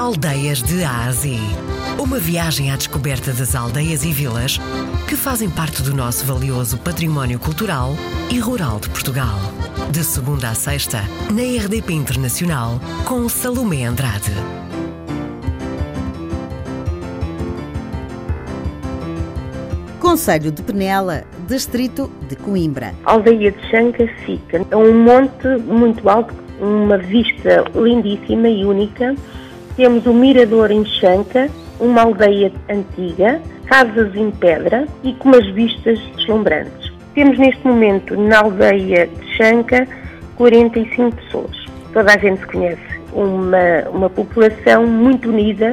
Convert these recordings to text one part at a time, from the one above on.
Aldeias de Ásia. Uma viagem à descoberta das aldeias e vilas que fazem parte do nosso valioso património cultural e rural de Portugal. De segunda a sexta, na RDP Internacional, com Salomé Andrade. Conselho de Penela, Distrito de Coimbra. A aldeia de Xanca fica a um monte muito alto, uma vista lindíssima e única. Temos o Mirador em Xanca, uma aldeia antiga, casas em pedra e com umas vistas deslumbrantes. Temos neste momento na aldeia de Xanca 45 pessoas. Toda a gente se conhece. Uma, uma população muito unida,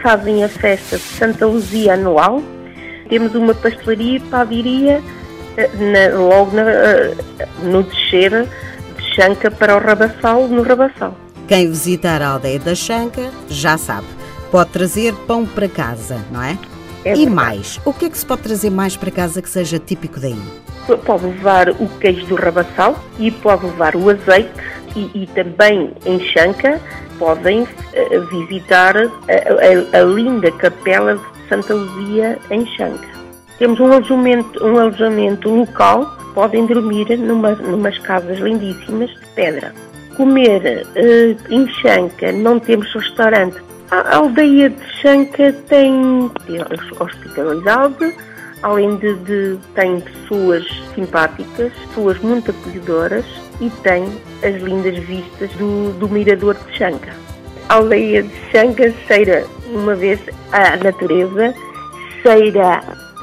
fazem a festa de Santa Luzia anual. Temos uma pastelaria e padaria eh, na, logo na, eh, no descer de Xanca para o Rabassal, no Rabassal. Quem visitar a aldeia da Xanca já sabe, pode trazer pão para casa, não é? É e verdade. mais, o que é que se pode trazer mais para casa que seja típico daí? Pode levar o queijo do Rabassal e pode levar o azeite e, e também em Xanca podem eh, visitar a, a- a linda capela de Santa Luzia em Xanca. Temos um alojamento, um alojamento local, podem dormir numa, numas casas lindíssimas de pedra. Comer eh, em Xanca, não temos restaurante. A a aldeia de Xanca tem, hospitalidade, além de, de tem pessoas simpáticas, pessoas muito acolhedoras e tem as lindas vistas do, do mirador de Xanca. A aldeia de Xanca cheira uma vez à natureza, cheira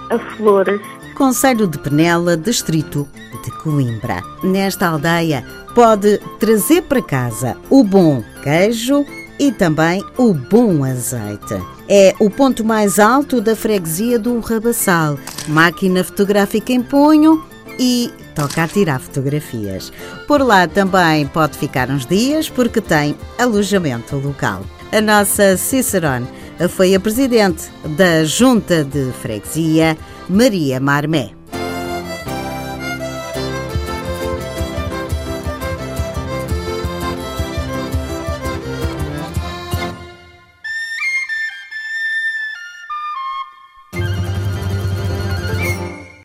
a flores, Conselho de Penela, Distrito de Coimbra. Nesta aldeia pode trazer para casa o bom queijo e também o bom azeite. É o ponto mais alto da freguesia do Rabassal. Máquina fotográfica em punho e toca a tirar fotografias. Por lá também pode ficar uns dias porque tem alojamento local. A nossa Cicerone foi a presidente da Junta de Freguesia, Maria Marmé.